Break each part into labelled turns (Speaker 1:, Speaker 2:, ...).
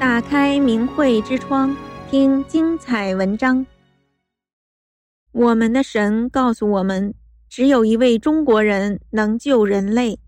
Speaker 1: 打开明慧之窗，听精彩文章。我们的神告诉我们，只有一位中国人能救人类。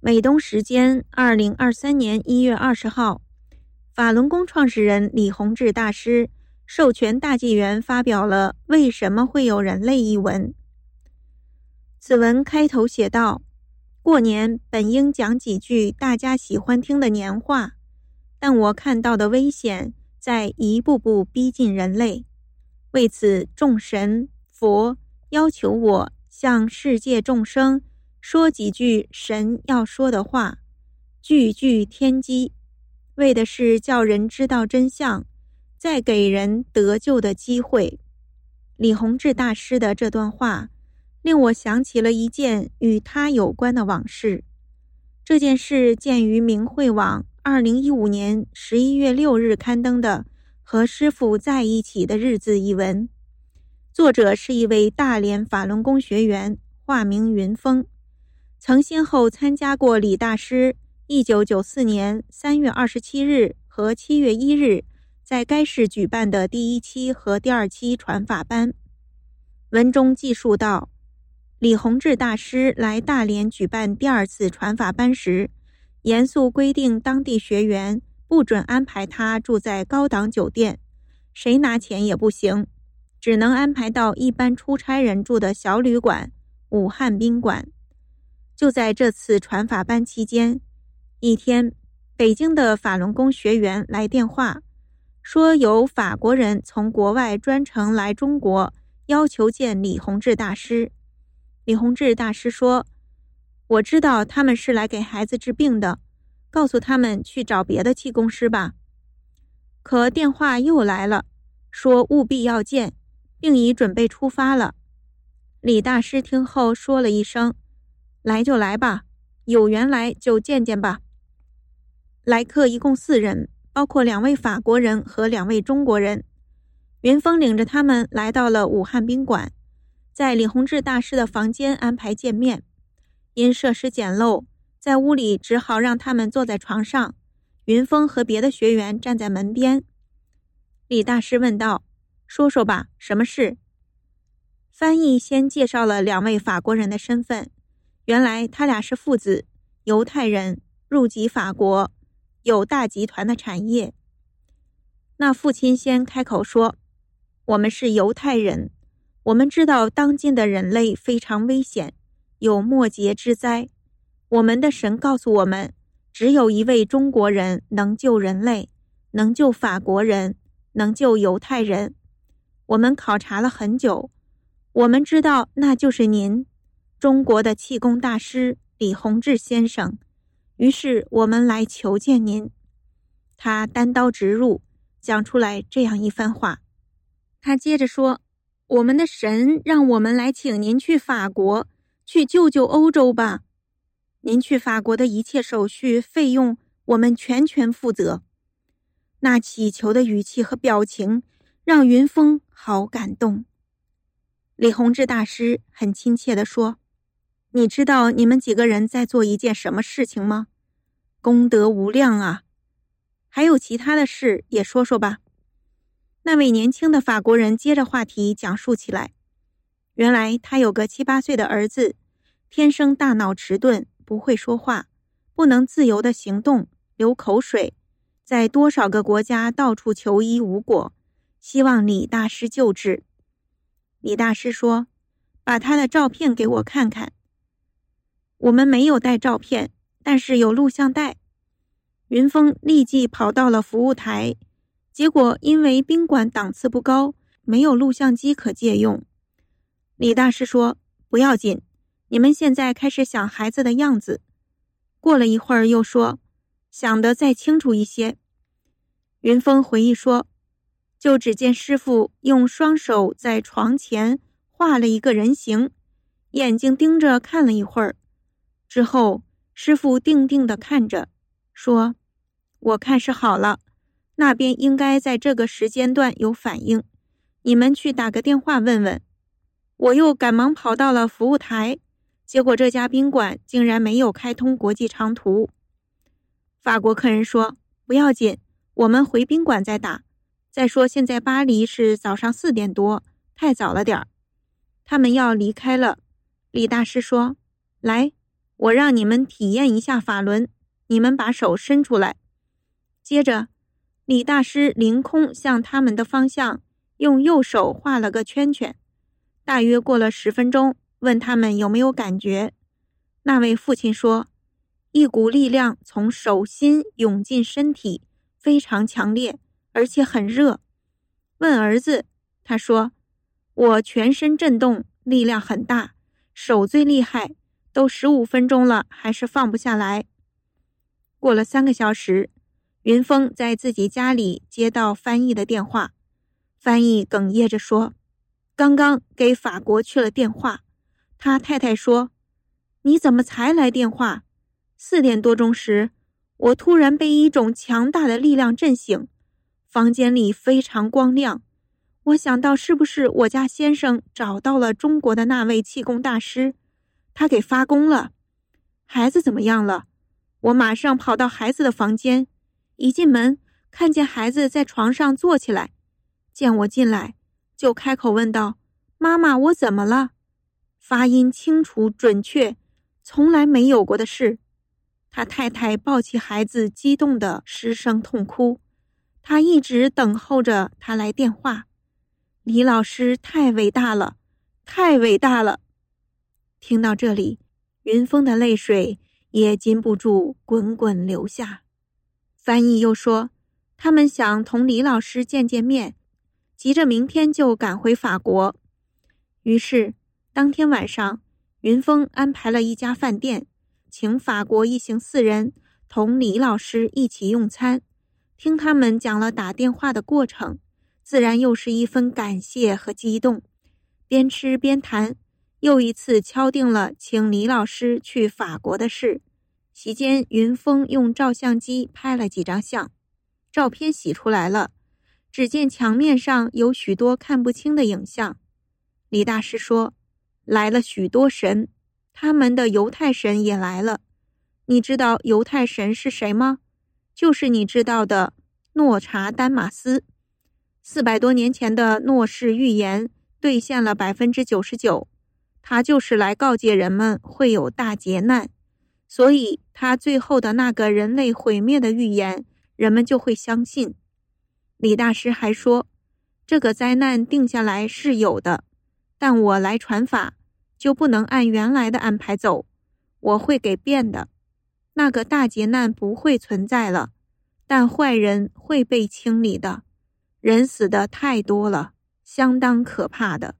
Speaker 1: 美东时间二零二三年一月二十号，法轮功创始人李洪志大师授权大纪元发表了《为什么会有人类》一文。此文开头写道：“过年本应讲几句大家喜欢听的年话，但我看到的危险在一步步逼近人类。为此，众神佛要求我向世界众生说几句神要说的话，句句天机，为的是叫人知道真相，再给人得救的机会。”李洪志大师的这段话。令我想起了一件与他有关的往事。这件事见于明慧网二零一五年十一月六日刊登的《和师父在一起的日子》一文，作者是一位大连法轮功学员，化名云峰，曾先后参加过李大师一九九四年三月二十七日和七月一日在该市举办的第一期和第二期传法班。文中记述道。李洪志大师来大连举办第二次传法班时，严肃规定当地学员不准安排他住在高档酒店，谁拿钱也不行，只能安排到一般出差人住的小旅馆——武汉宾馆。就在这次传法班期间，一天，北京的法轮功学员来电话，说有法国人从国外专程来中国，要求见李洪志大师。李洪志大师说：“我知道他们是来给孩子治病的，告诉他们去找别的气功师吧。”可电话又来了，说务必要见，并已准备出发了。李大师听后说了一声：“来就来吧，有缘来就见见吧。”来客一共四人，包括两位法国人和两位中国人。云峰领着他们来到了武汉宾馆。在李洪志大师的房间安排见面，因设施简陋，在屋里只好让他们坐在床上，云峰和别的学员站在门边。李大师问道：“说说吧，什么事？”翻译先介绍了两位法国人的身份，原来他俩是父子，犹太人，入籍法国，有大集团的产业。那父亲先开口说：“我们是犹太人。”我们知道当今的人类非常危险，有末劫之灾。我们的神告诉我们，只有一位中国人能救人类，能救法国人，能救犹太人。我们考察了很久，我们知道那就是您，中国的气功大师李洪志先生。于是我们来求见您。他单刀直入，讲出来这样一番话。他接着说。我们的神让我们来请您去法国，去救救欧洲吧。您去法国的一切手续费用，我们全权负责。那乞求的语气和表情，让云峰好感动。李洪志大师很亲切地说：“你知道你们几个人在做一件什么事情吗？功德无量啊！还有其他的事也说说吧。”那位年轻的法国人接着话题讲述起来。原来他有个七八岁的儿子，天生大脑迟钝，不会说话，不能自由的行动，流口水，在多少个国家到处求医无果，希望李大师救治。李大师说：“把他的照片给我看看。”我们没有带照片，但是有录像带。云峰立即跑到了服务台。结果，因为宾馆档次不高，没有录像机可借用。李大师说：“不要紧，你们现在开始想孩子的样子。”过了一会儿，又说：“想得再清楚一些。”云峰回忆说：“就只见师傅用双手在床前画了一个人形，眼睛盯着看了一会儿，之后师傅定定地看着，说：‘我看是好了。’”那边应该在这个时间段有反应，你们去打个电话问问。我又赶忙跑到了服务台，结果这家宾馆竟然没有开通国际长途。法国客人说：“不要紧，我们回宾馆再打。再说现在巴黎是早上四点多，太早了点儿。他们要离开了。李大师说：“来，我让你们体验一下法轮，你们把手伸出来。”接着，李大师凌空向他们的方向用右手画了个圈圈。大约过了十分钟，问他们有没有感觉。那位父亲说：“一股力量从手心涌进身体，非常强烈。”而且很热。问儿子，他说：“我全身震动，力量很大，手最厉害，都十五分钟了，还是放不下来。”过了三个小时，云峰在自己家里接到翻译的电话，翻译哽咽着说：“刚刚给法国去了电话，他太太说：‘你怎么才来电话？’四点多钟时，我突然被一种强大的力量震醒。”房间里非常光亮，我想到是不是我家先生找到了中国的那位气功大师，他给发功了。孩子怎么样了？我马上跑到孩子的房间，一进门看见孩子在床上坐起来，见我进来就开口问道：“妈妈，我怎么了？”发音清楚准确，从来没有过的事。他太太抱起孩子，激动的失声痛哭。他一直等候着他来电话。李老师太伟大了，太伟大了！听到这里，云峰的泪水也禁不住滚滚流下。翻译又说，他们想同李老师见见面，急着明天就赶回法国。于是当天晚上，云峰安排了一家饭店，请法国一行四人同李老师一起用餐。听他们讲了打电话的过程，自然又是一分感谢和激动。边吃边谈，又一次敲定了请李老师去法国的事。席间，云峰用照相机拍了几张相，照片洗出来了，只见墙面上有许多看不清的影像。李大师说：“来了许多神，他们的犹太神也来了。你知道犹太神是谁吗？”就是你知道的诺查丹马斯，四百多年前的诺氏预言兑现了百分之九十九，他就是来告诫人们会有大劫难，所以他最后的那个人类毁灭的预言，人们就会相信。李大师还说，这个灾难定下来是有的，但我来传法就不能按原来的安排走，我会给变的。那个大劫难不会存在了，但坏人会被清理的，人死的太多了，相当可怕的。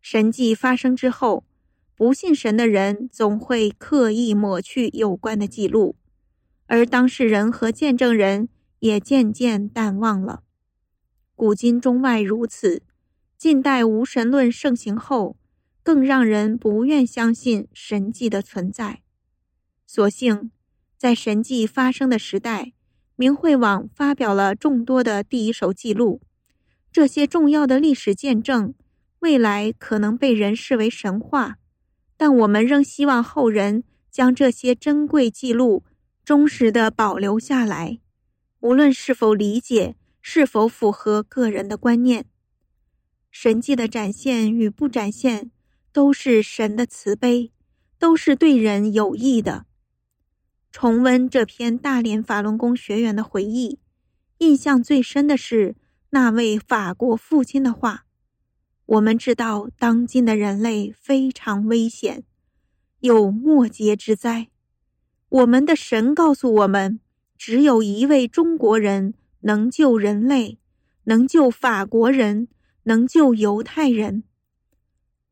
Speaker 1: 神迹发生之后，不信神的人总会刻意抹去有关的记录，而当事人和见证人也渐渐淡忘了。古今中外如此，近代无神论盛行后，更让人不愿相信神迹的存在。所幸，在神迹发生的时代，明慧网发表了众多的第一手记录。这些重要的历史见证，未来可能被人视为神话，但我们仍希望后人将这些珍贵记录忠实地保留下来，无论是否理解，是否符合个人的观念。神迹的展现与不展现，都是神的慈悲，都是对人有益的。重温这篇大连法轮功学员的回忆，印象最深的是那位法国父亲的话：“我们知道当今的人类非常危险，有末劫之灾。我们的神告诉我们，只有一位中国人能救人类，能救法国人，能救犹太人。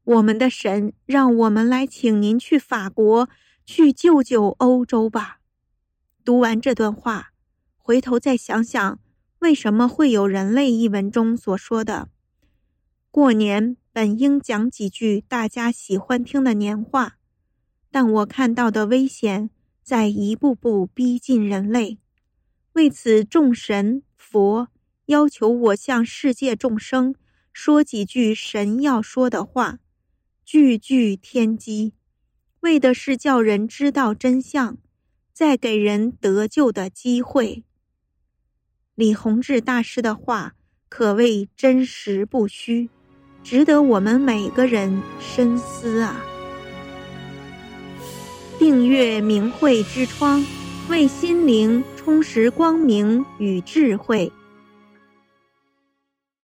Speaker 1: 我们的神让我们来请您去法国。”去救救欧洲吧！读完这段话，回头再想想，为什么会有人类一文中所说的“过年本应讲几句大家喜欢听的年话”，但我看到的危险在一步步逼近人类。为此，众神佛要求我向世界众生说几句神要说的话，句句天机。为的是叫人知道真相，再给人得救的机会。李洪志大师的话可谓真实不虚，值得我们每个人深思啊！订阅明慧之窗，为心灵充实光明与智慧。